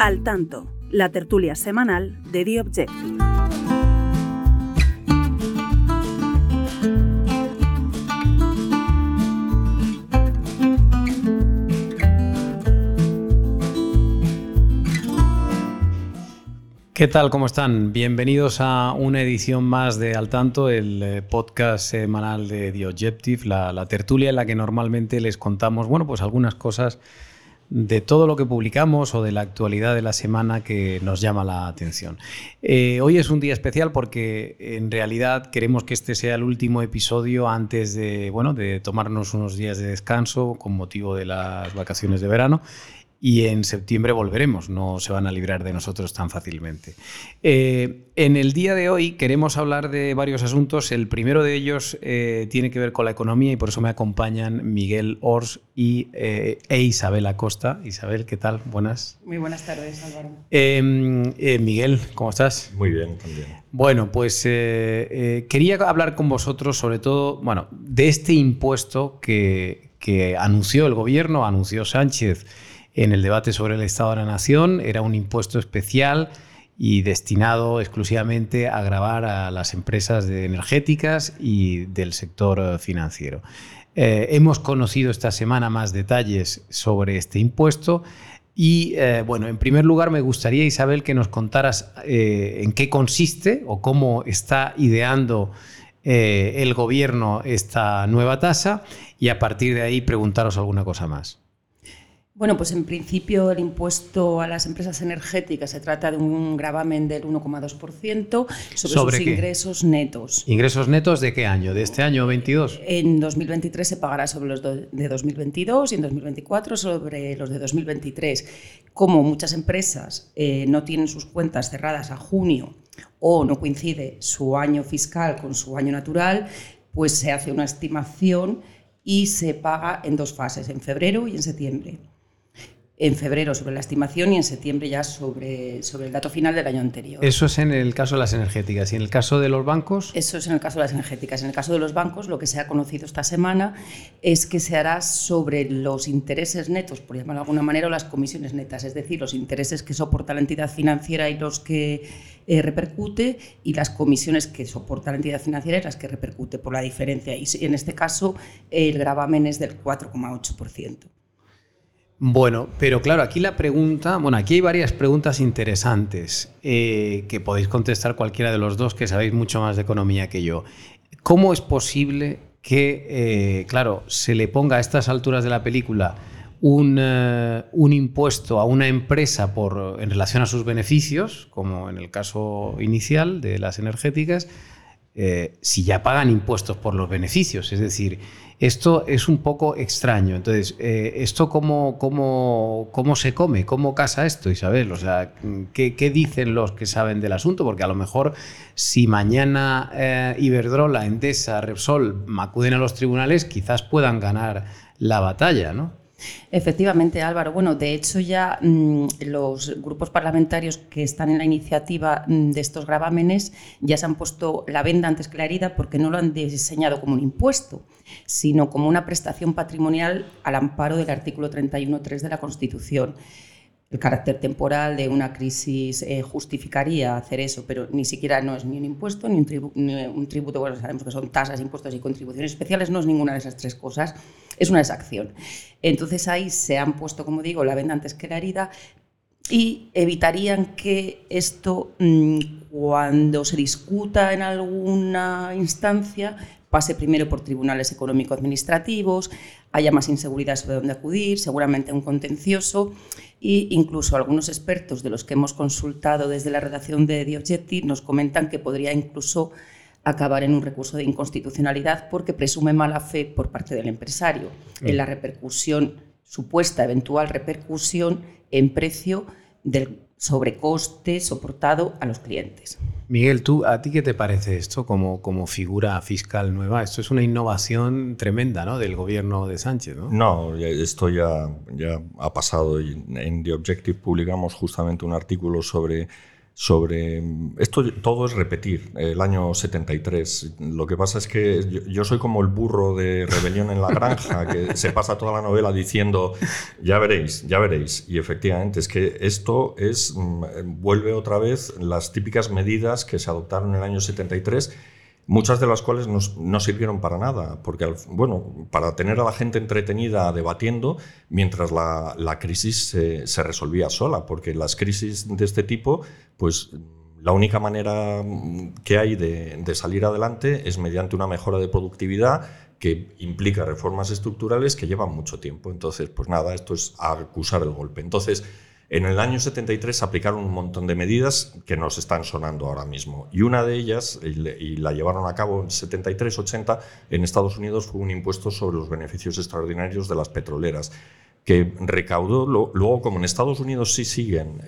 Al tanto, la tertulia semanal de The Objective. ¿Qué tal? ¿Cómo están? Bienvenidos a una edición más de Al Tanto, el eh, podcast semanal de The Objective, la, la tertulia en la que normalmente les contamos, bueno, pues algunas cosas de todo lo que publicamos o de la actualidad de la semana que nos llama la atención. Eh, hoy es un día especial porque en realidad queremos que este sea el último episodio antes de, bueno, de tomarnos unos días de descanso con motivo de las vacaciones de verano y en septiembre volveremos, no se van a librar de nosotros tan fácilmente. Eh, en el día de hoy queremos hablar de varios asuntos. El primero de ellos eh, tiene que ver con la economía y por eso me acompañan Miguel Ors y, eh, e Isabel Acosta. Isabel, ¿qué tal? Buenas. Muy buenas tardes, Álvaro. Em, Miguel, ¿cómo estás? Muy bien, también. Bueno, pues quería hablar con vosotros sobre todo, bueno, de este impuesto que, que anunció el gobierno, anunció Sánchez en el debate sobre el Estado de la Nación. Era un impuesto especial y destinado exclusivamente a grabar a las empresas energéticas y del sector eh, financiero. Eh, hemos conocido esta semana más detalles sobre este impuesto y, eh, bueno, en primer lugar me gustaría, Isabel, que nos contaras en qué consiste o cómo está ideando el gobierno esta nueva tasa y a partir de ahí preguntaros alguna cosa más. Bueno, pues en principio el impuesto a las empresas energéticas se trata de un gravamen del 1,2% sobre, sus ingresos netos. ¿Ingresos netos de qué año? ¿De este año 22? En 2023 se pagará sobre los de 2022 y en 2024 sobre los de 2023. Como muchas empresas eh, no tienen sus cuentas cerradas a junio o no coincide su año fiscal con su año natural, pues se hace una estimación y se paga en dos fases, en febrero y en septiembre en febrero sobre la estimación y en septiembre ya sobre, sobre el dato final del año anterior. Eso es en el caso de las energéticas. ¿Y en el caso de los bancos? Eso es en el caso de las energéticas. En el caso de los bancos, lo que se ha conocido esta semana es que se hará sobre los intereses netos, por llamarlo de alguna manera, o las comisiones netas, es decir, los intereses que soporta la entidad financiera y los que eh, repercute, y las comisiones que soporta la entidad financiera y las que repercute por la diferencia. Y en este caso, el gravamen es del 4,8%. Bueno, pero claro, aquí la pregunta, bueno, aquí hay varias preguntas interesantes eh, que podéis contestar cualquiera de los dos que sabéis mucho más de economía que yo. ¿Cómo es posible que, eh, claro, se le ponga a estas alturas de la película un, eh, un, impuesto a una empresa por, en relación a sus beneficios, como en el caso inicial de las energéticas, si ya pagan impuestos por los beneficios? Es decir, esto es un poco extraño. Entonces, eh, ¿esto cómo, cómo, cómo, se come? ¿Cómo casa esto, Isabel? O sea, ¿qué, ¿qué, dicen los que saben del asunto? Porque a lo mejor si mañana eh, Iberdrola, Endesa, Repsol acuden a los tribunales, quizás puedan ganar la batalla, ¿no? Efectivamente, Álvaro. Bueno, de hecho ya mm, los grupos parlamentarios que están en la iniciativa mm, de estos gravámenes ya se han puesto la venda antes que la herida porque no lo han diseñado como un impuesto, sino como una prestación patrimonial al amparo del artículo 31.3 de la Constitución. El carácter temporal de una crisis eh, justificaría hacer eso, pero ni siquiera no es ni un impuesto ni un, tributo, bueno, sabemos que son tasas, impuestos y contribuciones especiales, no es ninguna de esas tres cosas, es una exacción. Entonces ahí se han puesto, como digo, la venda antes que la herida y evitarían que esto, mm, cuando se discuta en alguna instancia, pase primero por tribunales económico-administrativos, haya más inseguridad sobre dónde acudir, seguramente un contencioso e incluso algunos expertos de los que hemos consultado desde la redacción de The Objective nos comentan que podría incluso acabar en un recurso de inconstitucionalidad porque presume mala fe por parte del empresario en la repercusión, supuesta eventual repercusión en precio del sobrecoste soportado a los clientes. Miguel, ¿tú, ¿a ti qué te parece esto como, como figura fiscal nueva? Esto es una innovación tremenda ¿no? del gobierno de Sánchez. No, no esto ya, ya ha pasado. En The Objective publicamos justamente un artículo sobre sobre esto todo es repetir el año 73 lo que pasa es que yo, soy como el burro de rebelión en la granja que se pasa toda la novela diciendo ya veréis ya veréis y efectivamente es que esto es mm, vuelve otra vez las típicas medidas que se adoptaron en el año 73 muchas de las cuales no, sirvieron para nada, porque, bueno, para tener a la gente entretenida debatiendo mientras la, crisis se, resolvía sola, porque las crisis de este tipo, pues la única manera que hay de, salir adelante es mediante una mejora de productividad que implica reformas estructurales que llevan mucho tiempo. Entonces, pues nada, esto es acusar el golpe. Entonces, en el año 73 se aplicaron un montón de medidas que nos están sonando ahora mismo. Y una de ellas, y la llevaron a cabo en 73-80, en Estados Unidos fue un impuesto sobre los beneficios extraordinarios de las petroleras que recaudó, luego como en Estados Unidos sí siguen,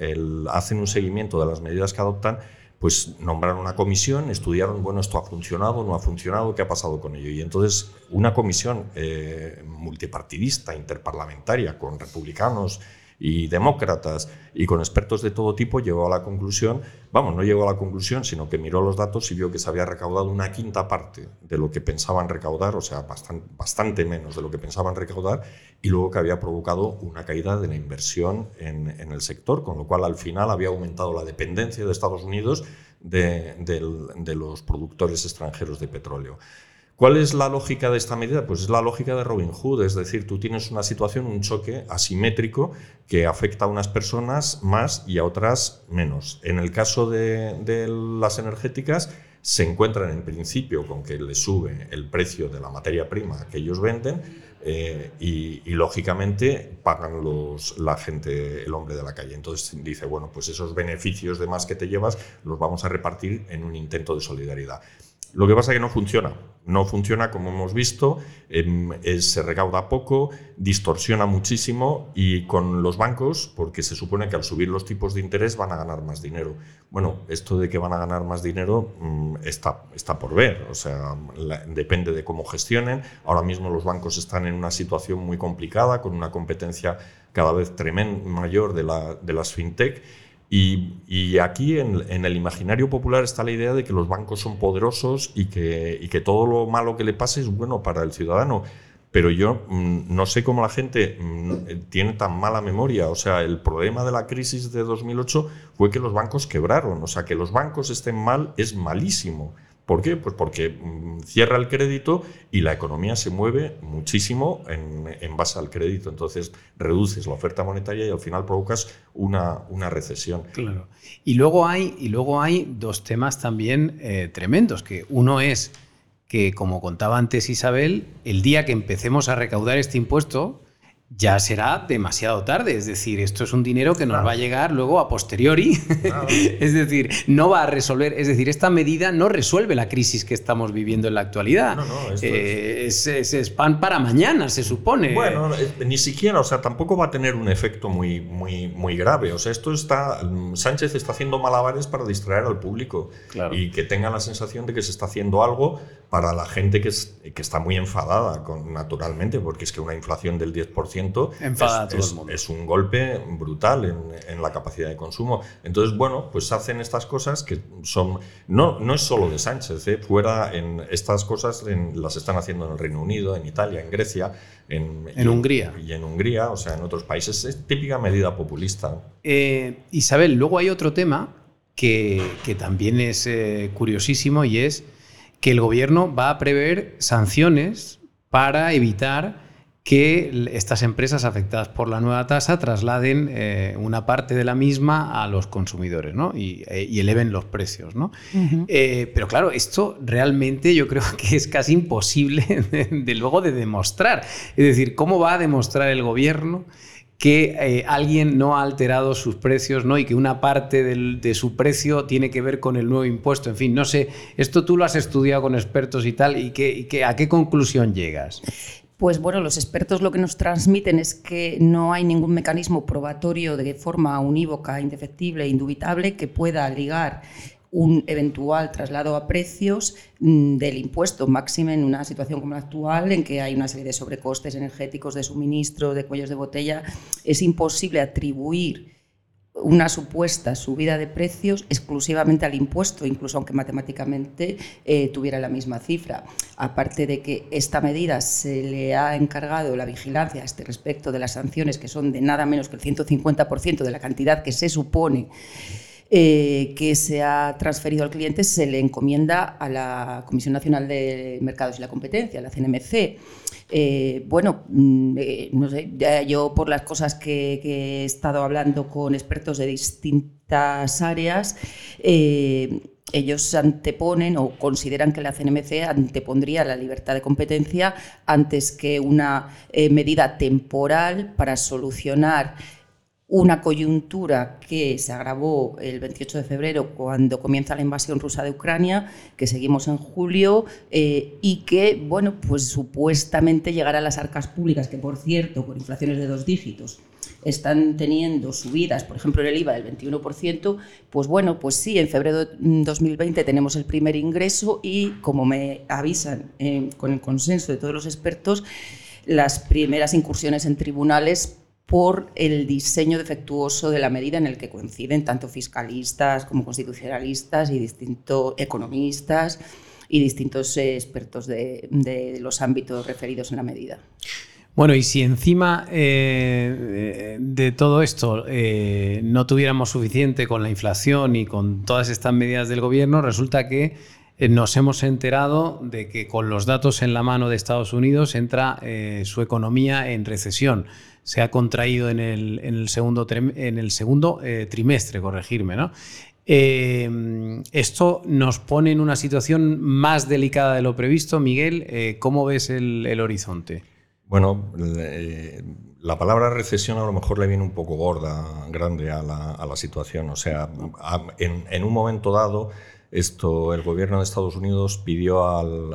hacen un seguimiento de las medidas que adoptan, pues nombraron una comisión, estudiaron, bueno, esto ha funcionado, no ha funcionado, qué ha pasado con ello. Y entonces una comisión eh, multipartidista, interparlamentaria, con republicanos, y demócratas y con expertos de todo tipo llegó a la conclusión, vamos, no llegó a la conclusión, sino que miró los datos y vio que se había recaudado una quinta parte de lo que pensaban recaudar, o sea, bastante, menos de lo que pensaban recaudar, y luego que había provocado una caída de la inversión en, en el sector, con lo cual al final había aumentado la dependencia de Estados Unidos de, de los productores extranjeros de petróleo. ¿Cuál es la lógica de esta medida? Pues es la lógica de Robin Hood, es decir, tú tienes una situación, un choque asimétrico que afecta a unas personas más y a otras menos. En el caso de, las energéticas, se encuentran en principio con que les sube el precio de la materia prima que ellos venden eh, y, lógicamente pagan la gente, el hombre de la calle. Entonces dice, bueno, pues esos beneficios de más que te llevas los vamos a repartir en un intento de solidaridad. Lo que pasa es que no funciona. No funciona como hemos visto, em, se recauda poco, distorsiona muchísimo y con los bancos, porque se supone que al subir los tipos de interés van a ganar más dinero. Bueno, esto de que van a ganar más dinero mm, está, está por ver, o sea, depende de cómo gestionen. Ahora mismo los bancos están en una situación muy complicada, con una competencia cada vez tremenda mayor de, la, de las fintech y, aquí en, el imaginario popular está la idea de que los bancos son poderosos y que, que todo lo malo que le pase es bueno para el ciudadano. Pero yo mm, no sé cómo la gente mm, tiene tan mala memoria. O sea, el problema de la crisis de 2008 fue que los bancos quebraron. O sea, que los bancos estén mal es malísimo. ¿Por qué? Pues porque mm, cierra el crédito y la economía se mueve muchísimo en, base al crédito. Entonces reduces la oferta monetaria y al final provocas una, una recesión. Claro. Y luego hay, y luego hay dos temas también eh, tremendos, que uno es que, como contaba antes Isabel, el día que empecemos a recaudar este impuesto, ya será demasiado tarde. Es decir, esto es un dinero que nos va a llegar luego a posteriori. es decir, no va a resolver. Es decir, esta medida no resuelve la crisis que estamos viviendo en la actualidad. No, no, eh, es... pan para mañana, se supone. Bueno, ni siquiera, o sea, tampoco va a tener un efecto muy, muy, muy grave. O sea, esto está. Mm, Sánchez está haciendo malabares para distraer al público y que tenga la sensación de que se está haciendo algo para la gente que, que está muy enfadada, con, naturalmente, porque es que una inflación del 10% es, un golpe brutal en, la capacidad de consumo. Entonces, bueno, pues hacen estas cosas que son. No, no es solo de Sánchez, ¿eh? fuera en estas cosas las están haciendo en el Reino Unido, en Italia, en Grecia, en, Hungría. Y en Hungría, o sea, en otros países. Es típica medida populista. Eh, Isabel, luego hay otro tema que, también es eh, curiosísimo y es que el gobierno va a prever sanciones para evitar que estas empresas afectadas por la nueva tasa trasladen eh, una parte de la misma a los consumidores ¿no? y, eh, eleven los precios. ¿no? Eh, pero claro, esto realmente yo creo que es casi imposible de, luego de demostrar. Es decir, ¿cómo va a demostrar el gobierno? Que alguien no ha alterado sus precios ¿no? y que una parte de su precio tiene que ver con el nuevo impuesto. En fin, no sé, esto tú lo has estudiado con expertos y tal, ¿y, que, a qué conclusión llegas? Pues bueno, los expertos lo que nos transmiten es que no hay ningún mecanismo probatorio de forma unívoca, indefectible, indubitable que pueda ligar un eventual traslado a precios mm, del impuesto, máximo en una situación como la actual, en que hay una serie de sobrecostes energéticos, de suministro, de cuellos de botella, es imposible atribuir una supuesta subida de precios exclusivamente al impuesto, incluso aunque matemáticamente eh, tuviera la misma cifra. Aparte de que esta medida se le ha encargado la vigilancia a este respecto de las sanciones, que son de nada menos que el 150% de la cantidad que se supone eh, que se ha transferido al cliente, se le encomienda a la Comisión Nacional de Mercados y la Competencia, la CNMC. Eh, bueno, mm, eh, no sé, yo por las cosas que, he estado hablando con expertos de distintas áreas, ellos anteponen o consideran que la CNMC antepondría la libertad de competencia antes que una medida temporal para solucionar una coyuntura que se agravó el 28 de febrero cuando comienza la invasión rusa de Ucrania, que seguimos en julio eh, y que, bueno, pues supuestamente llegará a las arcas públicas, que por cierto, con inflaciones de dos dígitos, están teniendo subidas, por ejemplo, en el IVA del 21%, pues bueno, pues sí, en febrero de 2020 tenemos el primer ingreso y, como me avisan eh, con el consenso de todos los expertos, las primeras incursiones en tribunales por el diseño defectuoso de la medida en el que coinciden tanto fiscalistas como constitucionalistas y distintos economistas y distintos eh, expertos de, los ámbitos referidos en la medida. Bueno, y si encima eh, de todo esto eh, no tuviéramos suficiente con la inflación y con todas estas medidas del gobierno, resulta que nos hemos enterado de que con los datos en la mano de Estados Unidos entra su economía en recesión se ha contraído en el, segundo, en el segundo eh, trimestre, corregirme, ¿no? Eh, esto nos pone en una situación más delicada de lo previsto. Miguel, eh, ¿cómo ves el, horizonte? Bueno, la palabra recesión a lo mejor le viene un poco gorda, grande a la, situación. O sea, en un momento dado esto, el gobierno de Estados Unidos pidió al,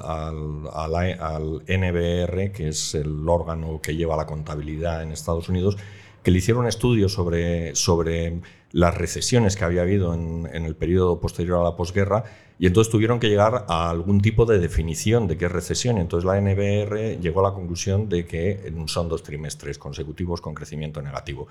NBR, que es el órgano que lleva la contabilidad en Estados Unidos, que le hiciera un estudio sobre, sobre las recesiones que había habido en, el periodo posterior a la posguerra y entonces tuvieron que llegar a algún tipo de definición de qué es recesión. Entonces la NBR llegó a la conclusión de que son dos trimestres consecutivos con crecimiento negativo.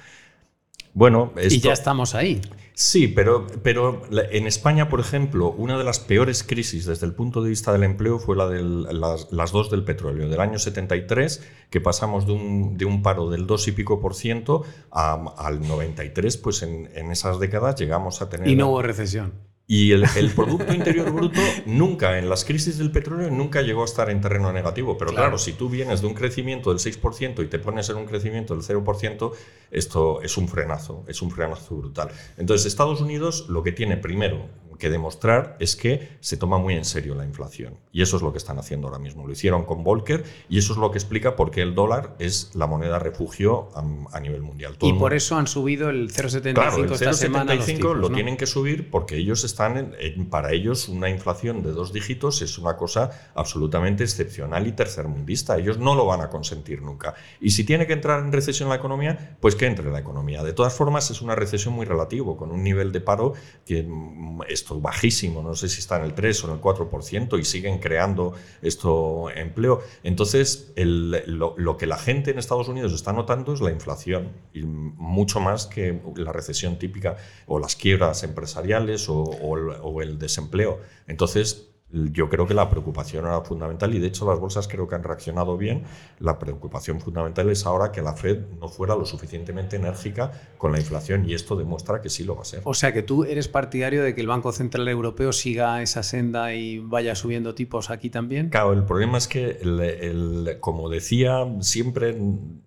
Bueno, y ya estamos ahí. Sí, pero, pero en España, por ejemplo, una de las peores crisis desde el punto de vista del empleo fue la de las, dos del petróleo, del año 73, que pasamos de un, de un paro del 2 y pico por ciento al 93, pues en, en, esas décadas llegamos a tener... Y no hubo recesión. Y el, Producto Interior Bruto nunca, en las crisis del petróleo, nunca llegó a estar en terreno negativo. Pero claro, si tú vienes de un crecimiento del 6% y te pones en un crecimiento del 0%, esto es un frenazo, es un frenazo brutal. Entonces, Estados Unidos lo que tiene primero, que demostrar es que se toma muy en serio la inflación. Y eso es lo que están haciendo ahora mismo. Lo hicieron con Volcker y eso es lo que explica por qué el dólar es la moneda refugio a, nivel mundial. y por eso han subido el 0,75 claro, el 0,75 lo tienen que subir porque ellos están, en, para ellos una inflación de dos dígitos es una cosa absolutamente excepcional y tercermundista. Ellos no lo van a consentir nunca. Y si tiene que entrar en recesión la economía, pues que entre la economía. De todas formas, es una recesión muy relativo, con un nivel de paro que mm, es bajísimo, no sé si está en el 3 o en el 4% y siguen creando esto empleo. Entonces, lo, que la gente en Estados Unidos está notando es la inflación, y mucho más que la recesión típica o las quiebras empresariales o, o el desempleo. Entonces, yo creo que la preocupación era fundamental y de hecho las bolsas creo que han reaccionado bien. La preocupación fundamental es ahora que la Fed no fuera lo suficientemente enérgica con la inflación y esto demuestra que sí lo va a ser. O sea que tú eres partidario de que el Banco Central Europeo siga esa senda y vaya subiendo tipos aquí también. Claro, el problema es que, como decía siempre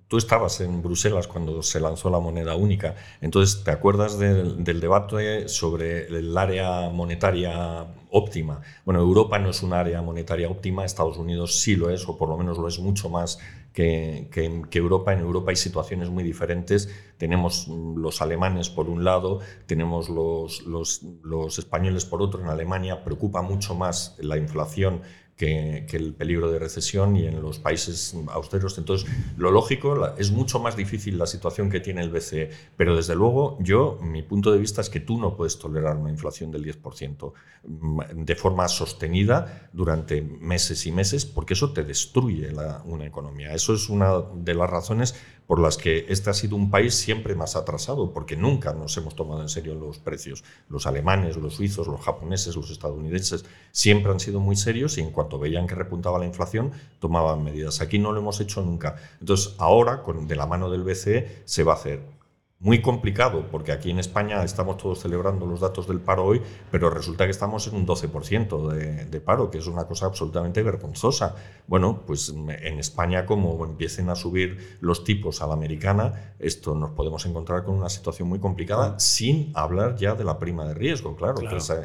Tú estabas en Bruselas cuando se lanzó la moneda única, entonces te acuerdas del, debate sobre el área monetaria óptima. Bueno, Europa no es un área monetaria óptima, Estados Unidos sí lo es, o por lo menos lo es mucho más que, Europa. En Europa hay situaciones muy diferentes. Tenemos los alemanes por un lado, tenemos los, los, los españoles por otro. En Alemania preocupa mucho más la inflación que, el peligro de recesión y en los países austeros. Entonces, lo lógico, es mucho más difícil la situación que tiene el BCE, pero desde luego yo, mi punto de vista es que tú no puedes tolerar una inflación del 10% mm, de forma sostenida durante meses y meses, porque eso te destruye una economía. Eso es una de las razones por las que este ha sido un país siempre más atrasado, porque nunca nos hemos tomado en serio los precios. Los alemanes, los suizos, los japoneses, los estadounidenses siempre han sido muy serios y en cuanto veían que repuntaba la inflación, tomaban medidas. Aquí no lo hemos hecho nunca. Entonces, ahora, con, de la mano del BCE, se va a hacer muy complicado, porque aquí en España estamos todos celebrando los datos del paro hoy, pero resulta que estamos en un 12% de, de, paro, que es una cosa absolutamente vergonzosa. Bueno, pues en España, como empiecen a subir los tipos a la americana, esto nos podemos encontrar con una situación muy complicada, sin hablar ya de la prima de riesgo, claro.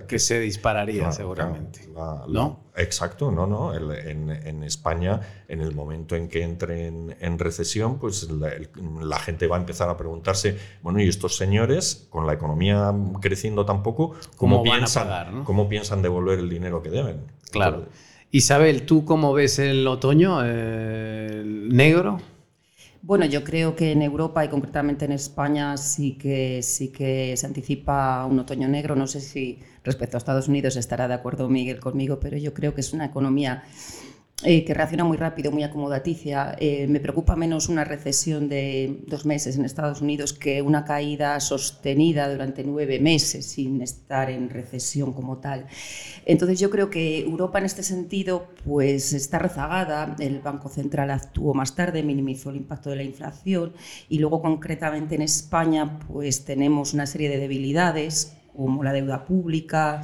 que, se dispararía seguramente. ¿No? Exacto, no, no. en, en, España, en el momento en que entre en, recesión, pues la, la gente va a empezar a preguntarse bueno, y estos señores, con la economía creciendo tan poco, ¿cómo, piensan, ¿cómo piensan devolver el dinero que deben? Claro. Isabel, ¿tú cómo ves el otoño eh, negro? Bueno, yo creo que en Europa y concretamente en España sí que, sí que se anticipa un otoño negro. No sé si respecto a Estados Unidos estará de acuerdo Miguel conmigo, pero yo creo que es una economía eh, que reacciona muy rápido, muy acomodaticia. Eh, me preocupa menos una recesión de dos meses en Estados Unidos que una caída sostenida durante nueve meses sin estar en recesión como tal. Entonces yo creo que Europa en este sentido pues está rezagada. El Banco Central actuó más tarde, minimizó el impacto de la inflación y luego concretamente en España pues tenemos una serie de debilidades como la deuda pública,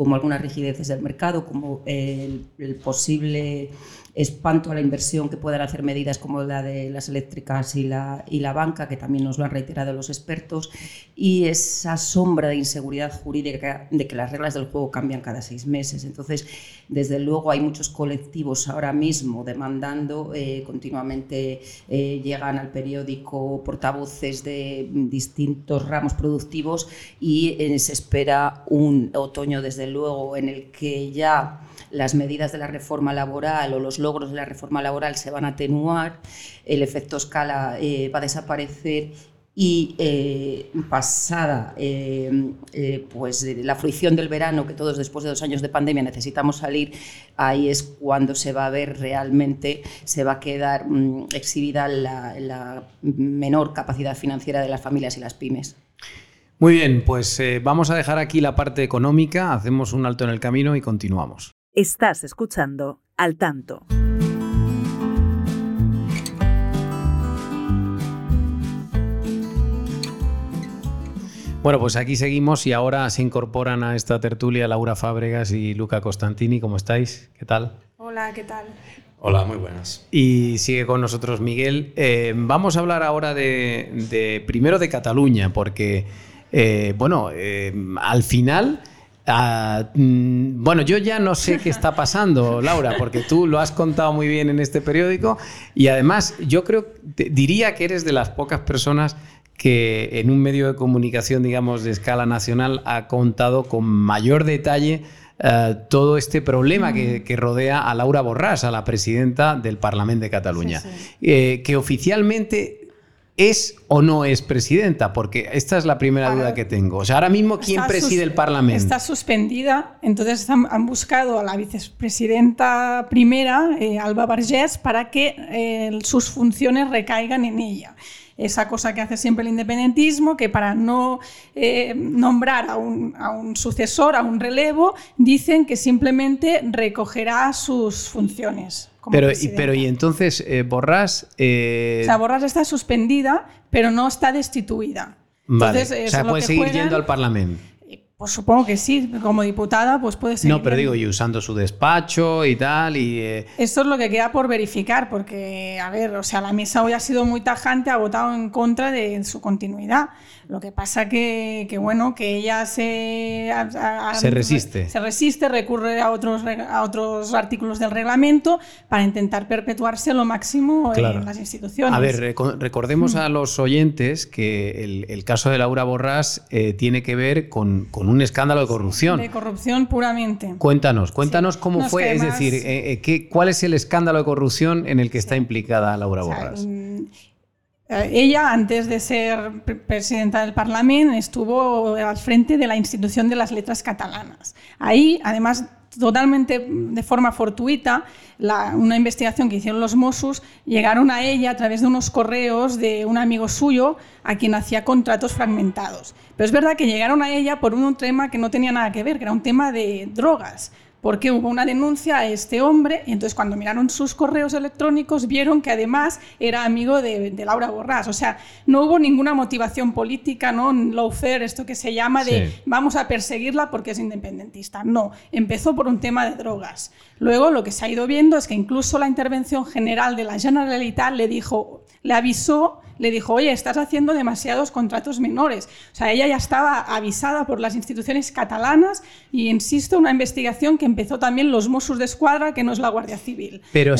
como algunas rigideces del mercado, como el, el posible espanto a la inversión que puedan hacer medidas como la de las eléctricas y la, y la banca, que también nos lo han reiterado los expertos, y esa sombra de inseguridad jurídica de que las reglas del juego cambian cada seis meses. Entonces, desde luego hay muchos colectivos ahora mismo demandando, eh, continuamente eh, llegan al periódico portavoces de distintos ramos productivos y eh, se espera un otoño, desde luego, en el que ya las medidas de la reforma laboral o los logros de la reforma laboral se van a atenuar, el efecto escala eh, va a desaparecer y eh, pasada eh, pues la fruición del verano, que todos después de dos años de pandemia necesitamos salir, ahí es cuando se va a ver realmente, se va a quedar mm, exhibida la, menor capacidad financiera de las familias y las pymes. Muy bien, pues vamos a dejar aquí la parte económica, hacemos un alto en el camino y continuamos. Estás escuchando Al Tanto. Bueno, pues aquí seguimos y ahora se incorporan a esta tertulia Laura Fábregas y Luca Costantini. ¿Cómo estáis? ¿Qué tal? Hola, ¿qué tal? Hola, muy buenas. Y sigue con nosotros Miguel. Eh, vamos a hablar ahora de, primero de Cataluña, porque, eh, bueno, eh, al final Ah, mm, bueno, yo ya no sé qué está pasando, Laura, porque tú lo has contado muy bien en este periódico y además yo creo, diría que eres de las pocas personas que en un medio de comunicación, digamos, de escala nacional ha contado con mayor detalle eh, todo este problema que, rodea a Laura Borràs, a la presidenta del Parlamento de Cataluña, eh, que oficialmente ¿Es o no es presidenta? Porque esta es la primera duda que tengo. O sea, ahora mismo, ¿quién preside el Parlamento? Está suspendida, entonces han, buscado a la vicepresidenta primera, eh, Alba Vergés, para que eh, sus funciones recaigan en ella esa cosa que hace siempre el independentismo, que para no eh, nombrar a un, a un, sucesor, a un relevo, dicen que simplemente recogerá sus funciones pero, y, pero y entonces eh, Borrás... Eh... O sea, Borrás está suspendida, pero no está destituida. Vale. o sea, puede seguir yendo al Parlamento. Pues supongo que sí, como diputada, pues puede ser. No, pero digo, y usando su despacho y tal. Y, eh, Esto es lo que queda por verificar, porque, a ver, o sea, la mesa hoy ha sido muy tajante, ha votado en contra de su continuidad. Lo que pasa que, que bueno, que ella se... se resiste. Se resiste, recurre a otros, a otros artículos del reglamento para intentar perpetuarse lo máximo en las instituciones. A ver, recordemos a los oyentes que el, caso de Laura Borrás eh, tiene que ver con, con, un escándalo de corrupción. De corrupción puramente. Cuéntanos, cuéntanos cómo fue, es decir, eh, eh, ¿qué, ¿cuál es el escándalo de corrupción en el que está implicada Laura Borrás? Eh, ella, antes de ser presidenta del Parlamento, estuvo al frente de la institución de las letras catalanas. Ahí, además, totalmente de forma fortuita, una investigación que hicieron los Mossos, llegaron a ella a través de unos correos de un amigo suyo a quien hacía contratos fragmentados. Pero es verdad que llegaron a ella por un tema que no tenía nada que ver, que era un tema de drogas porque hubo una denuncia a este hombre y entonces cuando miraron sus correos electrónicos vieron que además era amigo de, Laura Borrás. O sea, no hubo ninguna motivación política, ¿no? Lawfare, esto que se llama de vamos a perseguirla porque es independentista. No, empezó por un tema de drogas. Luego lo que se ha ido viendo es que incluso la intervención general de la Generalitat le dijo, le avisó le dijo, oye, estás haciendo demasiados contratos menores. O sea, ella ya estaba avisada por las instituciones catalanas y, insisto, una investigación que empezó también los Mossos de Escuadra, que no es la Guardia Civil. Pero,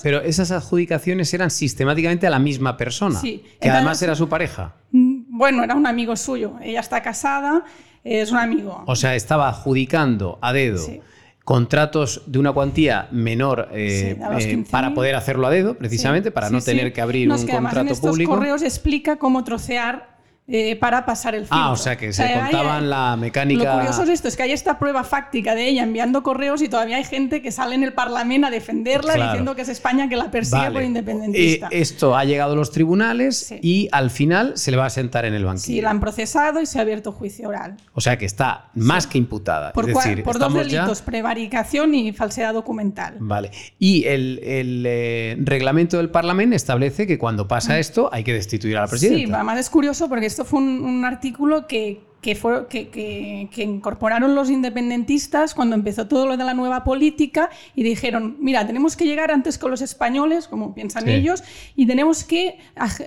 pero esas adjudicaciones eran sistemáticamente a la misma persona, sí. que además era su pareja. Mm, bueno, era un amigo suyo. Ella está casada, es un amigo. O sea, estaba adjudicando a dedo. Sí contratos de una cuantía menor eh, eh, para poder hacerlo a dedo, precisamente, para no tener que abrir un contrato en estos público. correos explica cómo trocear eh, para pasar el filtro. Ah, o sea que se contaban la mecánica. Lo curioso es esto, es que hay esta prueba fáctica de ella enviando correos y todavía hay gente que sale en el Parlamento a defenderla diciendo que es España que la persigue por independentista. Eh, esto ha llegado a los tribunales y al final se le va a sentar en el banquillo. Sí, la han procesado y se ha abierto juicio oral. O sea que está más que imputada. Por, por dos delitos, prevaricación y falsedad documental. Vale. Y el, eh, reglamento del Parlamento establece que cuando pasa mm. esto hay que destituir a la presidenta. Sí, además es curioso porque esto fue un, artículo que, fue, que, incorporaron los independentistas cuando empezó todo lo de la nueva política y dijeron, mira, tenemos que llegar antes con los españoles, como piensan ellos, y tenemos que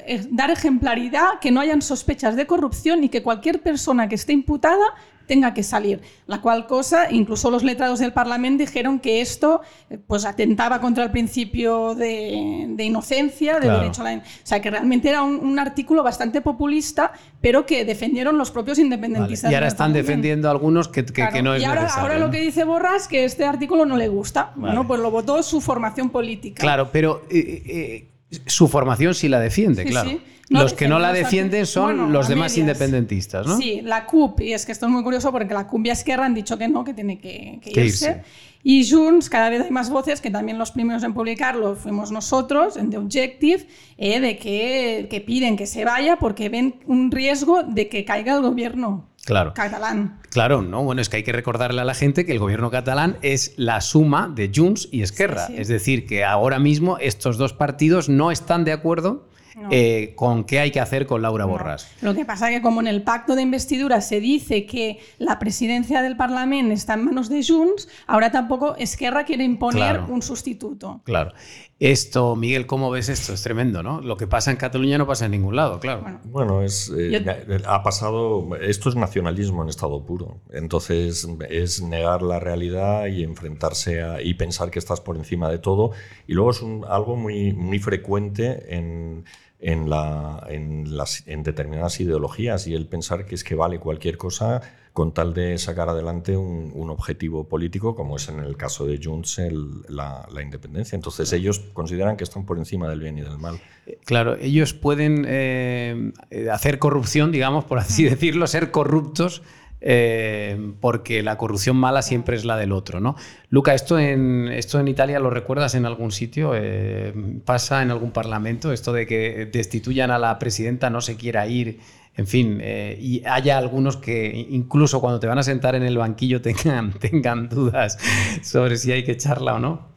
eh, dar ejemplaridad, que no hayan sospechas de corrupción y que cualquier persona que esté imputada tenga que salir. La cual cosa, incluso los letrados del Parlamento dijeron que esto eh, pues, atentaba contra el principio de, inocencia, de derecho a la... O sea, que realmente era un, artículo bastante populista, pero que defendieron los propios independentistas. Y ahora están defendiendo algunos que, no es y ahora, necesario. ahora lo que dice Borras que este artículo no le gusta. Bueno, pues lo votó su formación política. Claro, pero eh, eh, su formación sí la defiende, claro. los que no la defienden son los demás independentistas, ¿no? Sí, la CUP, y es que esto es muy curioso porque la CUP y Esquerra han dicho que no, que tiene que, irse. Y Junts, cada vez hay más voces, que también los primeros en publicarlo fuimos nosotros, en The Objective, eh, de que, que, piden que se vaya porque ven un riesgo de que caiga el gobierno claro. catalán. Claro, no, bueno, es que hay que recordarle a la gente que el gobierno catalán es la suma de Junts y Esquerra. Es decir, que ahora mismo estos dos partidos no están de acuerdo eh, con qué hay que hacer con Laura Borras. Lo que pasa es que como en el pacto de investidura se dice que la presidencia del Parlamento está en manos de Junts, ahora tampoco Esquerra quiere imponer un sustituto. Claro. Esto, Miguel, ¿cómo ves esto? Es tremendo, ¿no? Lo que pasa en Cataluña no pasa en ningún lado, claro. Bueno, es, eh, ha pasado, esto es nacionalismo en estado puro. Entonces es negar la realidad y enfrentarse a, y pensar que estás por encima de todo. Y luego es algo muy, muy frecuente en en, la, en, las, en determinadas ideologías y el pensar que es que vale cualquier cosa con tal de sacar adelante un, un objetivo político, como es en el caso de Junts la, la, independencia. Entonces ellos consideran que están por encima del bien y del mal. Claro, ellos pueden eh, hacer corrupción, digamos, por así decirlo, ser corruptos eh, porque la corrupción mala siempre es la del otro, ¿no? Luca, ¿esto en, esto en Italia lo recuerdas en algún sitio? Eh, ¿Pasa en algún parlamento esto de que destituyan a la presidenta, no se quiera ir? En fin, eh, y haya algunos que incluso cuando te van a sentar en el banquillo tengan, tengan dudas sobre si hay que echarla o no.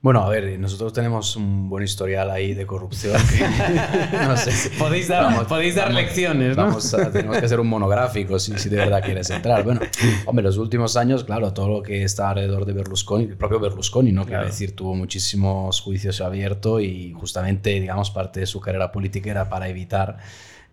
Bueno, a ver, nosotros tenemos un buen historial ahí de corrupción. no sé podéis dar, podéis dar lecciones, ¿no? Vamos a, tenemos que hacer un monográfico si, si de verdad quieres entrar. Bueno, hombre, los últimos años, claro, todo lo que está alrededor de Berlusconi, el propio Berlusconi, ¿no? Quiero decir, tuvo muchísimos juicios abiertos y justamente, digamos, parte de su carrera política era para evitar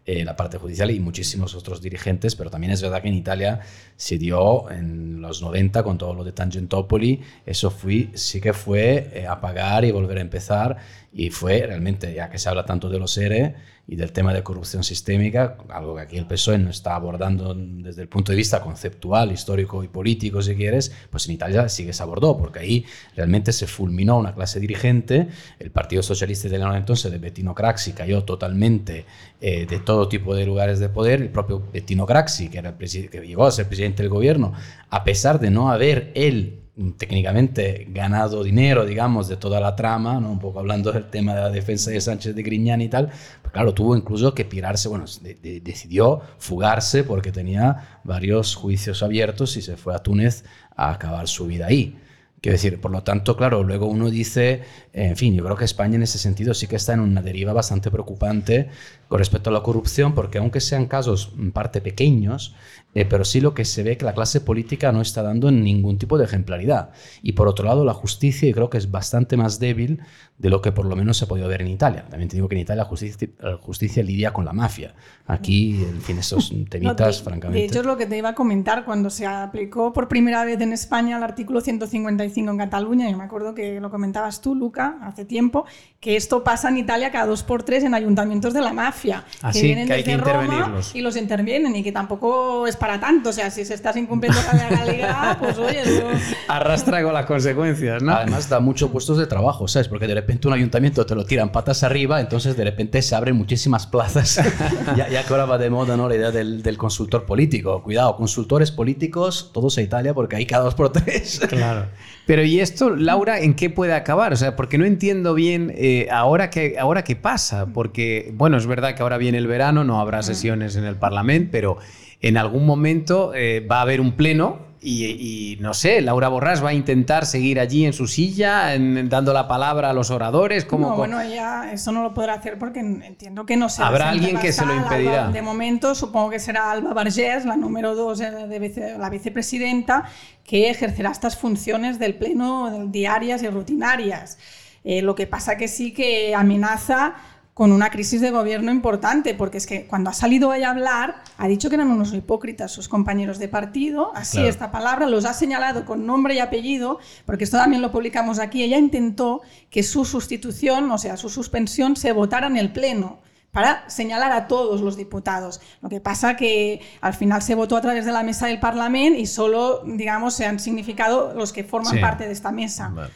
eh, la parte judicial y muchísimos otros dirigentes, pero también es verdad que en Italia se dio en los 90 con todo lo de Tangentopoli, eso fui, sí que fue eh, apagar y volver a empezar y fue realmente, ya que se habla tanto de los ERE y del tema de corrupción sistémica, algo que aquí el PSOE no está abordando desde el punto de vista conceptual, histórico y político, si quieres, pues en Italia sí que se abordó, porque ahí realmente se fulminó una clase dirigente, el Partido Socialista italiano entonces de Bettino Craxi cayó totalmente eh, de todo tipo de lugares de poder, el propio Bettino Craxi, que, era que llegó a ser presidente del gobierno, a pesar de no haber él técnicamente ganado dinero, digamos, de toda la trama, ¿no? un poco hablando del tema de la defensa de Sánchez de Griñán y tal, pues claro, tuvo incluso que pirarse, bueno, decidió fugarse porque tenía varios juicios abiertos y se fue a Túnez a acabar su vida ahí. Quiero decir, por lo tanto, claro, luego uno dice, en fin, yo creo que España en ese sentido sí que está en una deriva bastante preocupante con respecto a la corrupción, porque aunque sean casos en parte pequeños, eh, pero sí lo que se ve que la clase política no está dando ningún tipo de ejemplaridad. Y por otro lado, la justicia, creo que es bastante más débil de lo que por lo menos se ha podido ver en Italia. También te digo que en Italia la justicia, la justicia lidia con la mafia. Aquí, en fin, esos temitas, francamente. De hecho, es lo que te iba a comentar cuando se aplicó por primera vez en España el artículo 155 en Cataluña. Yo me acuerdo que lo comentabas tú, Luca, hace tiempo, que esto pasa en Italia cada dos por tres en ayuntamientos de la mafia. Así que vienen que hay que desde Roma y los intervienen y que tampoco es para tanto. O sea, si se estás incumpliendo la legalidad, pues oye, eso- Arrastra con las consecuencias, ¿no? Además da muchos puestos de trabajo, ¿sabes? Porque de repente un ayuntamiento te lo tiran patas arriba, entonces de repente se abren muchísimas plazas. ya, ya que ahora va de moda, ¿no? La idea del, del consultor político. Cuidado, consultores políticos, todos a Italia, porque hay cada dos por tres. Claro. Pero ¿y esto, Laura, en qué puede acabar? O sea, porque no entiendo bien eh, ahora, qué, ahora qué pasa. Porque, bueno, es verdad que ahora viene el verano, no habrá sesiones en el Parlamento, pero en algún momento eh, va a haber un pleno y, y, no sé, Laura Borrás va a intentar seguir allí en su silla, en- dando la palabra a los oradores. como no, bueno, ella eso no lo podrá hacer porque entiendo que no se Habrá alguien que se lo impedirá. Alba- De momento, supongo que será Alba Vergés, la número dos, eh, de vice- la vicepresidenta, que ejercerá estas funciones del pleno diarias y rutinarias. Eh, lo que pasa que sí que amenaza con una crisis de gobierno importante, porque es que cuando ha salido ella a hablar, ha dicho que eran unos hipócritas sus compañeros de partido, así Claro. esta palabra, los ha señalado con nombre y apellido, porque esto también lo publicamos aquí, ella intentó que su sustitución, o sea, su suspensión, se votara en el Pleno para señalar a todos los diputados. Lo que pasa que al final se votó a través de la mesa del Parlamento y solo, digamos, se han significado los que forman Sí. parte de esta mesa. Vale.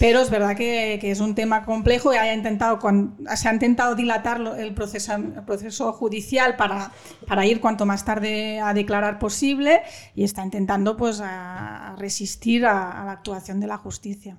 Pero es verdad que, que es un tema complejo y haya intentado, se ha intentado dilatar el proceso, el proceso judicial para, para ir cuanto más tarde a declarar posible y está intentando pues, a, resistir a, a la actuación de la justicia.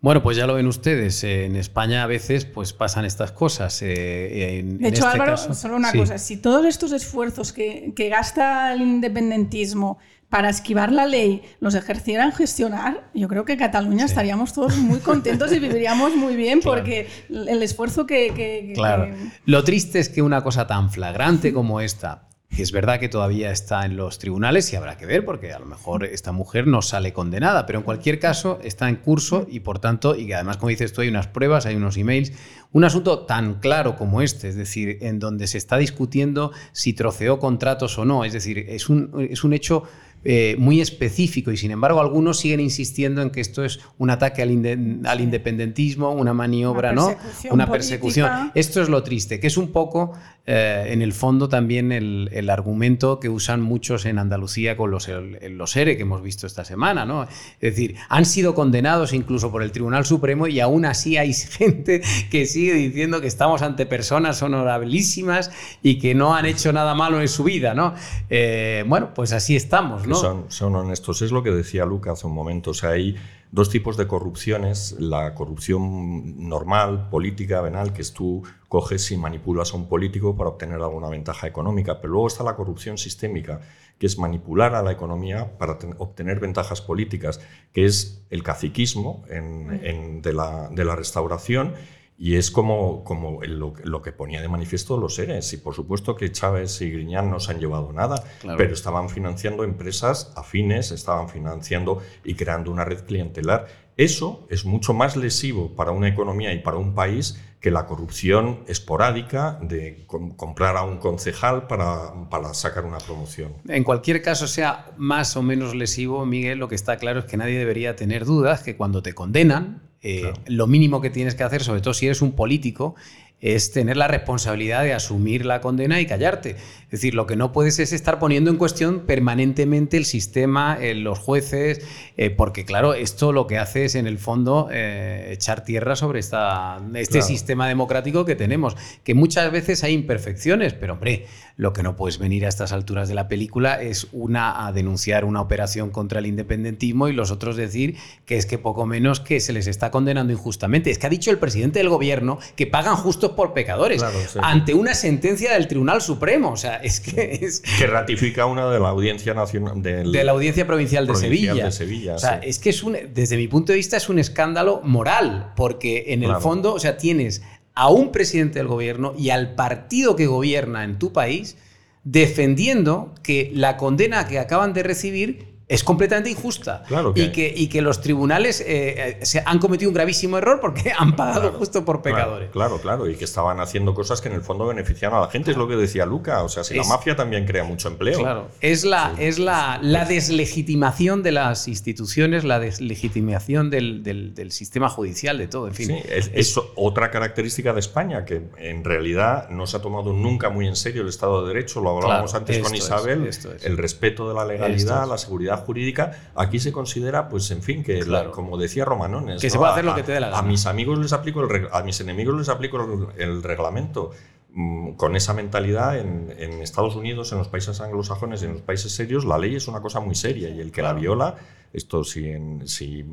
Bueno, pues ya lo ven ustedes. eh, En España a veces pues pasan estas cosas. eh, en- De en hecho, este Álvaro, caso- solo una sí. cosa, si todos estos esfuerzos que, que gasta el independentismo para esquivar la ley los ejercieran gestionar, yo creo que Cataluña estaríamos todos muy contentos y viviríamos muy bien Claro. porque el esfuerzo que... Claro. que- Lo triste es que una cosa tan flagrante como esta, que es verdad que todavía está en los tribunales y habrá que ver porque a lo mejor esta mujer no sale condenada, pero en cualquier caso está en curso y por tanto, y que además como dices tú, hay unas pruebas, hay unos emails, un asunto tan claro como este, es decir, en donde se está discutiendo si troceó contratos o no, es decir, es un, es un hecho eh, muy específico y sin embargo algunos siguen insistiendo en que esto es un ataque al, inde- al independentismo, una maniobra, ¿no? persecución Una política. persecución. Esto es lo triste, que es un poco, eh, en el fondo, también el, el argumento que usan muchos en Andalucía con los, el- los ERE que hemos visto esta semana. ¿no? Es decir, han sido condenados incluso por el Tribunal Supremo y aún así hay gente que sigue diciendo que estamos ante personas honorabilísimas y que no han hecho nada malo en su vida. ¿no? Eh, bueno, pues así estamos. ¿no? son, son honestos. Es lo que decía Luca hace un momento. O sea, hay dos tipos de corrupciones. La corrupción normal, política, venal, que es tú coges y manipulas a un político para obtener alguna ventaja económica. Pero luego está la corrupción sistémica, que es manipular a la economía para ten- obtener ventajas políticas, que es el caciquismo en- en- de, la, de la restauración y es como, como lo, lo que ponía de manifiesto los seres. Y por supuesto que Chávez y Griñán no se han llevado nada, Claro. pero estaban financiando empresas afines, estaban financiando y creando una red clientelar. Eso es mucho más lesivo para una economía y para un país que la corrupción esporádica de com- comprar a un concejal para, para sacar una promoción. En cualquier caso, sea más o menos lesivo, Miguel, lo que está claro es que nadie debería tener dudas que cuando te condenan, eh, Claro. lo mínimo que tienes que hacer, sobre todo si eres un político, es tener la responsabilidad de asumir la condena y callarte. Es decir, lo que no puedes es estar poniendo en cuestión permanentemente el sistema, eh, los jueces, eh, porque claro, esto lo que hace es en el fondo eh, echar tierra sobre esta, este sistema democrático que tenemos, que muchas veces hay imperfecciones, pero hombre, lo que no puedes venir a estas alturas de la película es una a denunciar una operación contra el independentismo y los otros decir que es que poco menos que se les está condenando injustamente. Es que ha dicho el presidente del gobierno que pagan justos por pecadores ante una sentencia del Tribunal Supremo. O sea, es que es... Que ratifica una de la Audiencia Nacional... de la Audiencia Provincial de Sevilla. De Sevilla o sea, es que es un, desde mi punto de vista es un escándalo moral, porque en el fondo, o sea, tienes a un presidente del gobierno y al partido que gobierna en tu país defendiendo que la condena que acaban de recibir es completamente injusta. y, que, y que los tribunales eh, se han cometido un gravísimo error porque han pagado justo por pecadores. Claro, claro, y que estaban haciendo cosas que en el fondo benefician a la gente, es lo que decía Luca. O sea, si la mafia también crea mucho empleo. Claro, es la, es la, la deslegitimación de las instituciones, la deslegitimación del, del, sistema judicial, de todo, en fin. Sí, es, otra característica de España, que en realidad no se ha tomado nunca muy en serio el Estado de Derecho, lo hablábamos antes con Isabel, el respeto de la legalidad, la seguridad jurídica, aquí se considera, pues en fin, que como decía Romanones, que se puede hacer lo que te dé la gana. A mis amigos les aplico el a mis enemigos les aplico el, reglamento. Mm, con esa mentalidad en, Estados Unidos, en los países anglosajones en los países serios, la ley es una cosa muy seria y el que la viola, esto si, en, si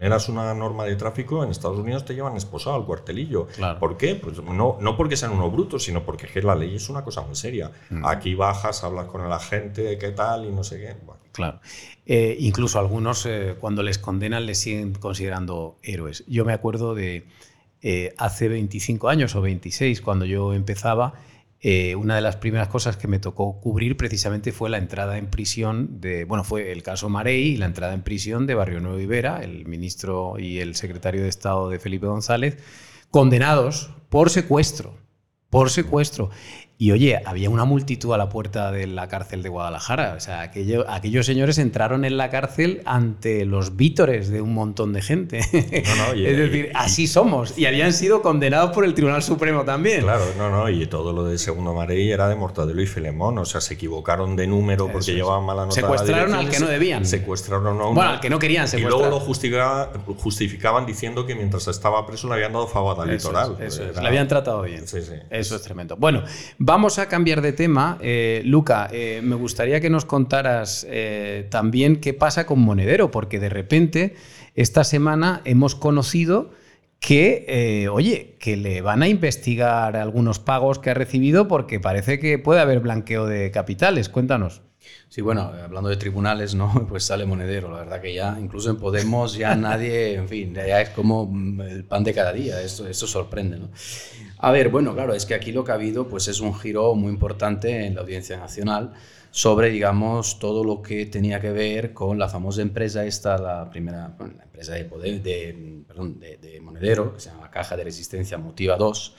vulneras una norma de tráfico, en Estados Unidos te llevan esposado al cuartelillo. ¿Por qué? Pues no, no porque sean unos brutos, sino porque la ley es una cosa muy seria. Mm. Aquí bajas, hablas con el agente, qué tal y no sé qué. Claro. Eh, incluso algunos, eh, cuando les condenan, les siguen considerando héroes. Yo me acuerdo de eh, hace 25 años o 26, cuando yo empezaba, una de las primeras cosas que me tocó cubrir precisamente fue la entrada en prisión de, bueno, fue el caso Marey y la entrada en prisión de Barrio Nuevo Ibera, el ministro y el secretario de Estado de Felipe González, condenados por secuestro, por secuestro. Y oye, había una multitud a la puerta de la cárcel de Guadalajara. O sea, aquellos señores entraron en la cárcel ante los vítores de un montón de gente. es decir, así somos. Y habían sido condenados por el Tribunal Supremo también. Claro, no, no. Y todo lo de Segundo Marey era de Mortadelo y Filemón. O sea, se equivocaron de número porque llevaban mala nota. Secuestraron al que no debían. Secuestraron a uno. Bueno, al que no querían secuestrar. Y luego lo justificaban, diciendo que mientras estaba preso le habían dado favor al litoral. eso Le habían tratado bien. Sí, sí. Eso es tremendo. Bueno, Vamos a cambiar de tema. Eh, Luca, eh, me gustaría que nos contaras eh, también qué pasa con Monedero, porque de repente esta semana hemos conocido que, oye, que le van a investigar algunos pagos que ha recibido porque parece que puede haber blanqueo de capitales. Cuéntanos. Sí, bueno, hablando de tribunales, ¿no? Pues sale monedero. La verdad que ya, incluso en Podemos, ya nadie, en fin, ya es como el pan de cada día. Esto, esto sorprende, ¿no? A ver, bueno, claro, es que aquí lo que ha habido pues es un giro muy importante en la Audiencia Nacional sobre, digamos, todo lo que tenía que ver con la famosa empresa esta, la primera, empresa de, poder, de Monedero, que se llama Caja de Resistencia Motiva 2,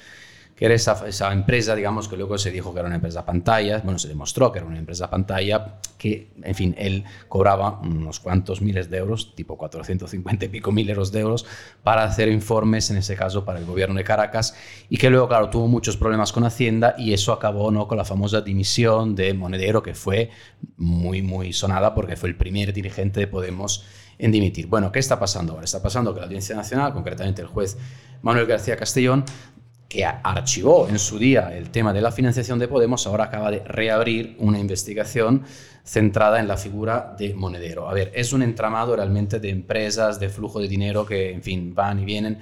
que era esa, esa, empresa, digamos, que luego se dijo que era una empresa pantalla, bueno, se demostró que era una empresa pantalla, que, en fin, él cobraba unos cuantos miles de euros, tipo 450 y pico mil euros de euros, para hacer informes, en ese caso, para el gobierno de Caracas, y que luego, claro, tuvo muchos problemas con Hacienda y eso acabó ¿no? con la famosa dimisión de Monedero, que fue muy, muy sonada porque fue el primer dirigente de Podemos en dimitir. Bueno, ¿qué está pasando ahora? Está pasando que la Audiencia Nacional, concretamente el juez Manuel García Castellón, que archivó en su día el tema de la financiación de Podemos, ahora acaba de reabrir una investigación centrada en la figura de Monedero. A ver, es un entramado realmente de empresas, de flujo de dinero que, en fin, van y vienen.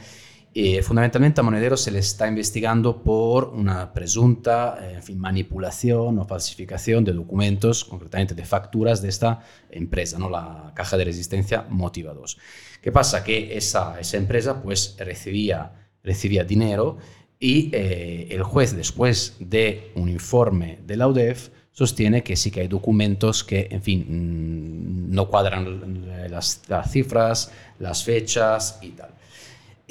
Y fundamentalmente a Monedero se le está investigando por una presunta eh, en fin, manipulación o falsificación de documentos, concretamente de facturas de esta empresa, ¿no? la caja de resistencia Motiva 2. ¿Qué pasa? Que esa, esa empresa pues recibía, recibía dinero y eh, el juez, después de un informe de la UDEF, sostiene que sí que hay documentos que, en fin, mm, no cuadran las, cifras, las fechas y tal.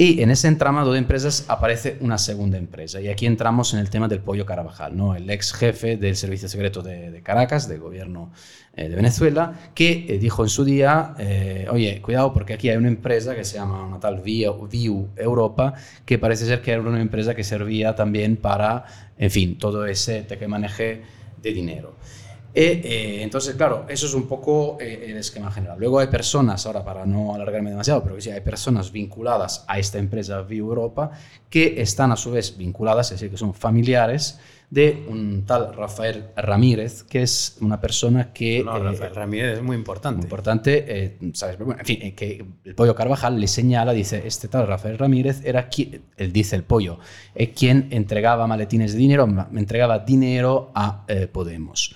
Y en ese entramado de empresas aparece una segunda empresa. Y aquí entramos en el tema del Pollo Carabajal, ¿no? el ex jefe del Servicio Secreto de, Caracas, del gobierno eh, de Venezuela, que eh, dijo en su día, eh, oye, cuidado porque aquí hay una empresa que se llama una tal View Europa, que parece ser que era una empresa que servía también para, en fin, todo ese te que maneje de dinero. Eh, eh, entonces, claro, eso es un poco eh, el esquema general. Luego hay personas, ahora para no alargarme demasiado, pero sí, hay personas vinculadas a esta empresa View Europa que están a su vez vinculadas, es decir, que son familiares de un tal Rafael Ramírez, que es una persona que... No, Rafael Ramírez es muy importante. Muy importante, ¿sabes? en fin, que el pollo Carvajal le señala, dice, este tal Rafael Ramírez era quien, él dice el pollo, es quien entregaba maletines de dinero, entregaba dinero a Podemos.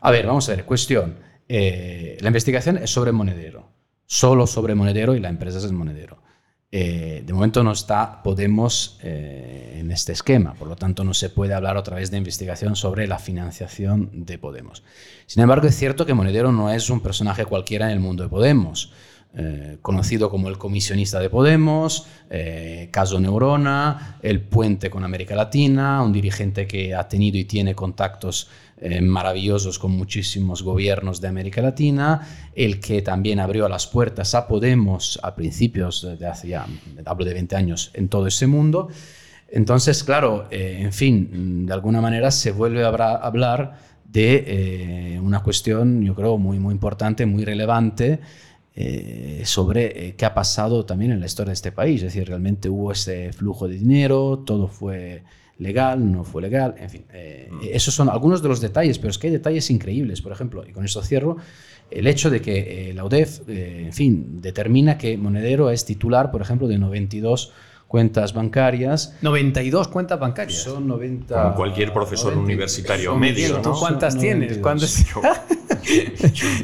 A ver, vamos a ver, cuestión. Eh, la investigación es sobre Monedero, solo sobre Monedero y la empresa es Monedero. Eh, de momento no está Podemos eh, en este esquema, por lo tanto no se puede hablar otra vez de investigación sobre la financiación de Podemos. Sin embargo, es cierto que Monedero no es un personaje cualquiera en el mundo de Podemos. conocido como el comisionista de Podemos, caso Neurona, el puente con América Latina, un dirigente que ha tenido y tiene contactos eh, maravillosos con muchísimos gobiernos de América Latina, el que también abrió las puertas a Podemos a principios de hace ya, hablo de 20 años, en todo ese mundo. Entonces, claro, eh, en fin, de alguna manera se vuelve a hablar de eh, una cuestión, yo creo, muy, muy importante, muy relevante, sobre qué ha pasado también en la historia de este país. Es decir, realmente hubo ese flujo de dinero, todo fue legal, no fue legal, en fin. Eh, mm. Esos son algunos de los detalles, pero es que hay detalles increíbles. Por ejemplo, y con esto cierro, el hecho de que eh, la UDEF, eh, en fin, determina que Monedero es titular, por ejemplo, de 92 cuentas bancarias. 92 cuentas bancarias. Son 90. Como cualquier profesor universitario medio. ¿Tú cuántas tienes? ¿Cuántas?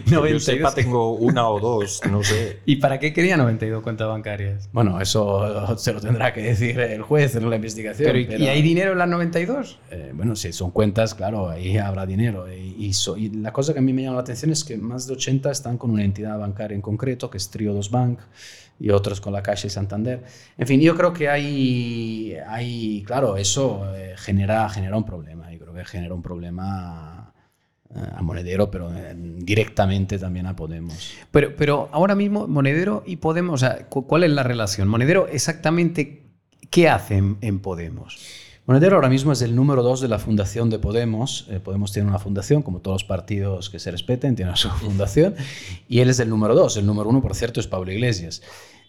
Yo, yo sepa, tengo una o dos, no sé. ¿Y para qué quería 92 cuentas bancarias? Bueno, eso se lo tendrá que decir el juez en la investigación. ¿y, hay dinero en las 92? Eh, bueno, si son cuentas, claro, ahí habrá dinero. Y, y, la cosa que a mí me llama la atención es que más de 80 están con una entidad bancaria en concreto, que es Triodos Bank y otros con la Caixa y Santander. En fin, yo creo que hay, hay claro, eso eh, genera, genera un problema. Yo creo que genera un problema eh, a Monedero, pero eh, directamente también a Podemos. Pero, pero ahora mismo Monedero y Podemos, ¿cuál es la relación? Monedero exactamente, ¿qué hace en Podemos? Monedero ahora mismo es el número dos de la fundación de Podemos. Eh, Podemos tiene una fundación, como todos los partidos que se respeten, tienen su fundación, y él es el número dos. El número uno, por cierto, es Pablo Iglesias.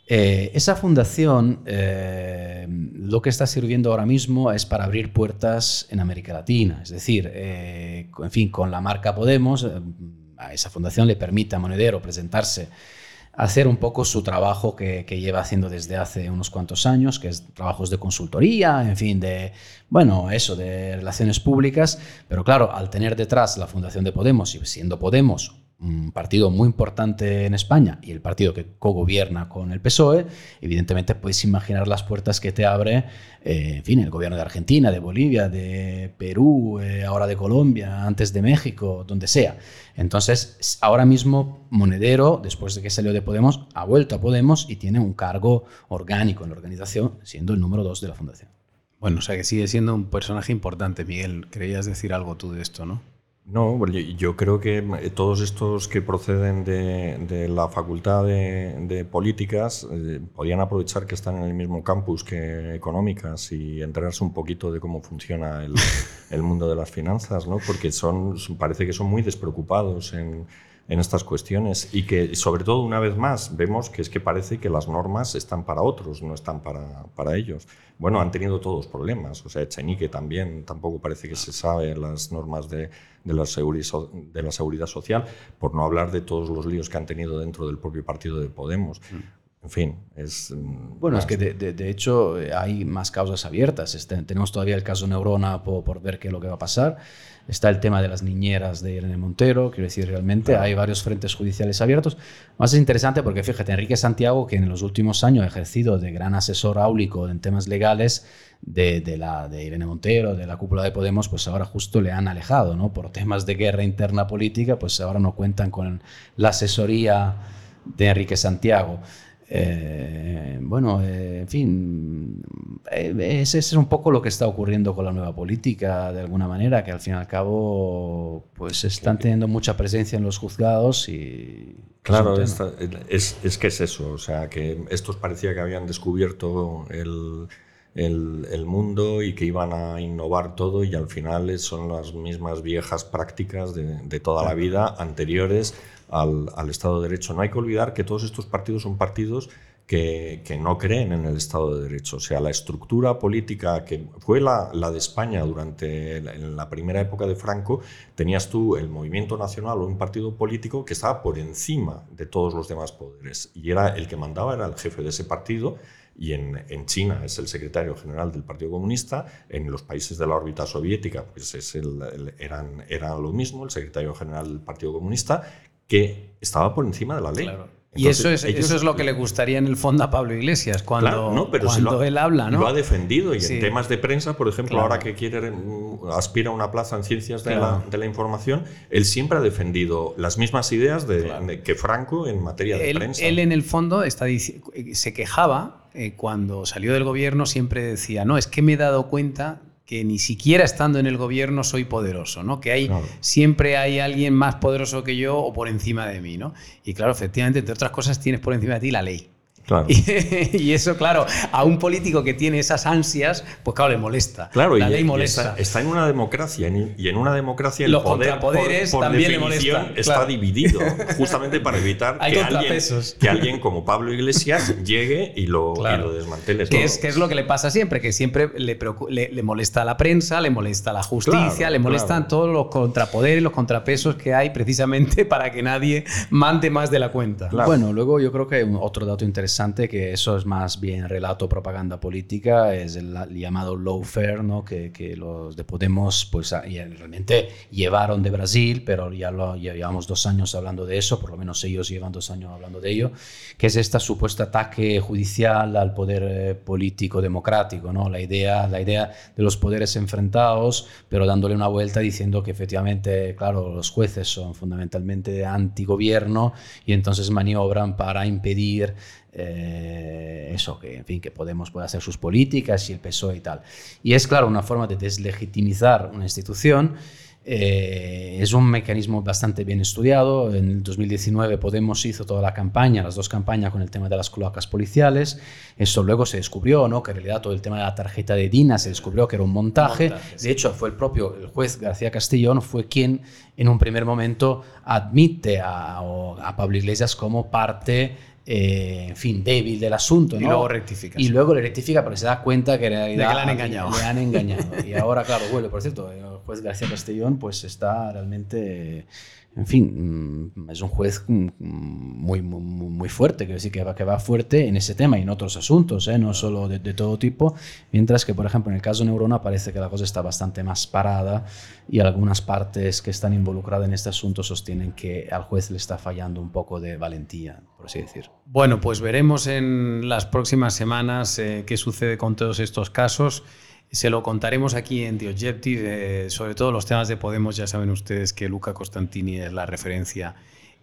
Eh, esa fundación eh, lo que está sirviendo ahora mismo es para abrir puertas en América Latina. Es decir, en fin, con la marca Podemos, a esa fundación le permite a Monedero presentarse hacer un poco su trabajo que, lleva haciendo desde hace unos cuantos años, que es trabajos de consultoría, en fin, de, bueno, eso, de relaciones públicas, pero claro, al tener detrás la Fundación de Podemos y siendo Podemos un partido muy importante en España y el partido que cogobierna con el PSOE, evidentemente puedes imaginar las puertas que te abre, eh, en fin, el gobierno de Argentina, de Bolivia, de Perú, eh, ahora de Colombia, antes de México, donde sea. Entonces, ahora mismo Monedero, después de que salió de Podemos, ha vuelto a Podemos y tiene un cargo orgánico en la organización, siendo el número dos de la fundación. Bueno, o sea que sigue siendo un personaje importante, Miguel. Creías decir algo tú de esto, ¿no? No, yo creo que eh, todos estos que proceden de, la Facultad de, Políticas eh, podrían aprovechar que están en el mismo campus que Económicas y enterarse un poquito de cómo funciona el, mundo de las finanzas, ¿no? porque son, parece que son muy despreocupados en, en estas cuestiones y que sobre todo una vez más vemos que es que parece que las normas están para otros, no están para, para ellos. Bueno, han tenido todos problemas, o sea, Echenique también, tampoco parece que se sabe las normas de, de, la seguridad, de la seguridad social, por no hablar de todos los líos que han tenido dentro del propio partido de Podemos. Mm. En fin, es... Mm, bueno, es que de, de, hecho hay más causas abiertas. Este, tenemos todavía el caso Neurona por, por ver qué es lo que va a pasar. Está el tema de las niñeras de Irene Montero, quiero decir, realmente hay varios frentes judiciales abiertos. Más es interesante porque, fíjate, Enrique Santiago, que en los últimos años ha ejercido de gran asesor áulico en temas legales de, la, de Irene Montero, de la cúpula de Podemos, pues ahora justo le han alejado, ¿no? Por temas de guerra interna política, pues ahora no cuentan con la asesoría de Enrique Santiago. Eh, bueno, eh, en fin, eh, ese es un poco lo que está ocurriendo con la nueva política, de alguna manera, que al fin y al cabo pues están teniendo mucha presencia en los juzgados y... Claro, es, es, es, que es eso, o sea, que estos parecía que habían descubierto el, el, el, mundo y que iban a innovar todo y al final son las mismas viejas prácticas de, de toda la vida anteriores al, Estado de Derecho. No hay que olvidar que todos estos partidos son partidos que, no creen en el Estado de Derecho. O sea, la estructura política que fue la, de España durante la, primera época de Franco, tenías tú el movimiento nacional o un partido político que estaba por encima de todos los demás poderes y era el que mandaba, era el jefe de ese partido y en, China es el secretario general del Partido Comunista, en los países de la órbita soviética pues es el, eran, eran lo mismo, el secretario general del Partido Comunista, que estaba por encima de la ley. Claro. Entonces, y eso es, ellos, eso es lo que le gustaría en el fondo a Pablo Iglesias cuando, claro, no, pero cuando lo, él habla. ¿no? Lo ha defendido y sí. en temas de prensa, por ejemplo, claro. ahora que quiere aspira a una plaza en ciencias de, la, de, la, información, él siempre ha defendido las mismas ideas de, de que Franco en materia de él, prensa. Él en el fondo está, se quejaba eh, cuando salió del gobierno, siempre decía, no, es que me he dado cuenta que ni siquiera estando en el gobierno soy poderoso, ¿no? Que hay claro. siempre hay alguien más poderoso que yo o por encima de mí, ¿no? Y claro, efectivamente, entre otras cosas, tienes por encima de ti la ley. Claro. Y, y, eso, claro, a un político que tiene esas ansias, pues claro, le molesta. Claro, la y, ley molesta. Está, está, en una democracia y en una democracia el Los poder contrapoderes por, por también definición le molesta. está claro. dividido, justamente para evitar que alguien, que alguien como Pablo Iglesias llegue y lo, claro. y lo desmantele. Que es, que es lo que le pasa siempre, que siempre le, le, le molesta a la prensa, le molesta a la justicia, le molestan todos los contrapoderes, los contrapesos que hay precisamente para que nadie mande más de la cuenta. Bueno, luego yo creo que hay un otro dato interesante que eso es más bien relato propaganda política, es el, el llamado lawfare, ¿no? que, que, los de Podemos pues, realmente llevaron de Brasil, pero ya, lo, ya llevamos dos años hablando de eso, por lo menos ellos llevan dos años hablando de ello, que es este supuesto ataque judicial al poder eh, político democrático, ¿no? la, idea, la idea de los poderes enfrentados, pero dándole una vuelta diciendo que efectivamente, claro, los jueces son fundamentalmente antigobierno y entonces maniobran para impedir eh, eso, que en fin, que Podemos puede hacer sus políticas y el PSOE y tal. Y es claro una forma de deslegitimizar una institución. Eh, es un mecanismo bastante bien estudiado. En el 2019 Podemos hizo toda la campaña, las dos campañas con el tema de las cloacas policiales. Eso luego se descubrió, ¿no? que en realidad todo el tema de la tarjeta de Dina se descubrió que era un montaje. montaje sí. De hecho, fue el propio el juez García Castellón fue quien en un primer momento admite a, a Pablo Iglesias como parte eh, en fin, débil del asunto. Y luego rectifica. Y luego le rectifica porque se da cuenta que en realidad de que le han engañado. Le han engañado. y ahora, claro, bueno, por cierto, el juez García Castellón pues está realmente, en fin, es un juez muy, muy, muy fuerte, decir, que va, que va fuerte en ese tema y en otros asuntos, ¿eh? no solo de, de, todo tipo, mientras que, por ejemplo, en el caso Neurona parece que la cosa está bastante más parada y algunas partes que están involucradas en este asunto sostienen que al juez le está fallando un poco de valentía, por así decir. Bueno, pues veremos en las próximas semanas eh, qué sucede con todos estos casos. Se lo contaremos aquí en The Objective, eh, sobre todo los temas de Podemos, ya saben ustedes que Luca Costantini es la referencia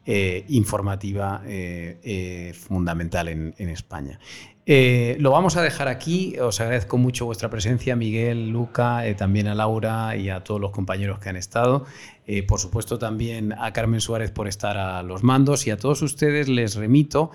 eh, informativa eh, fundamental en, España. Lo vamos a dejar aquí. Os agradezco mucho vuestra presencia, Miguel, Luca, también a Laura y a todos los compañeros que han estado. Por supuesto, también a Carmen Suárez por estar a los mandos y a todos ustedes les remito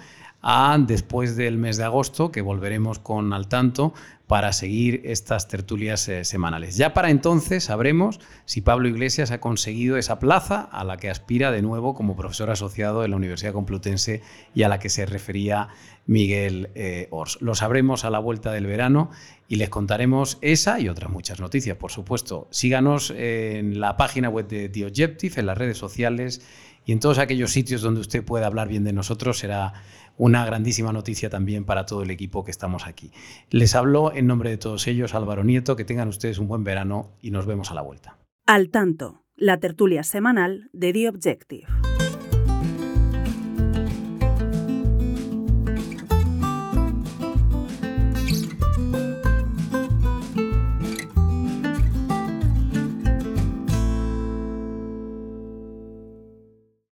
a después del mes de agosto, que volveremos con al tanto para seguir estas tertulias eh, semanales. Ya para entonces sabremos si Pablo Iglesias ha conseguido esa plaza a la que aspira de nuevo como profesor asociado en la Universidad Complutense y a la que se refería Miguel eh, Ors. Lo sabremos a la vuelta del verano y les contaremos esa y otras muchas noticias, por supuesto. Síganos en la página web de The Objective, en las redes sociales y en todos aquellos sitios donde usted pueda hablar bien de nosotros. Será una grandísima noticia también para todo el equipo que estamos aquí. Les hablo en nombre de todos ellos Álvaro Nieto, que tengan ustedes un buen verano y nos vemos a la vuelta. Al tanto, la tertulia semanal de The Objective.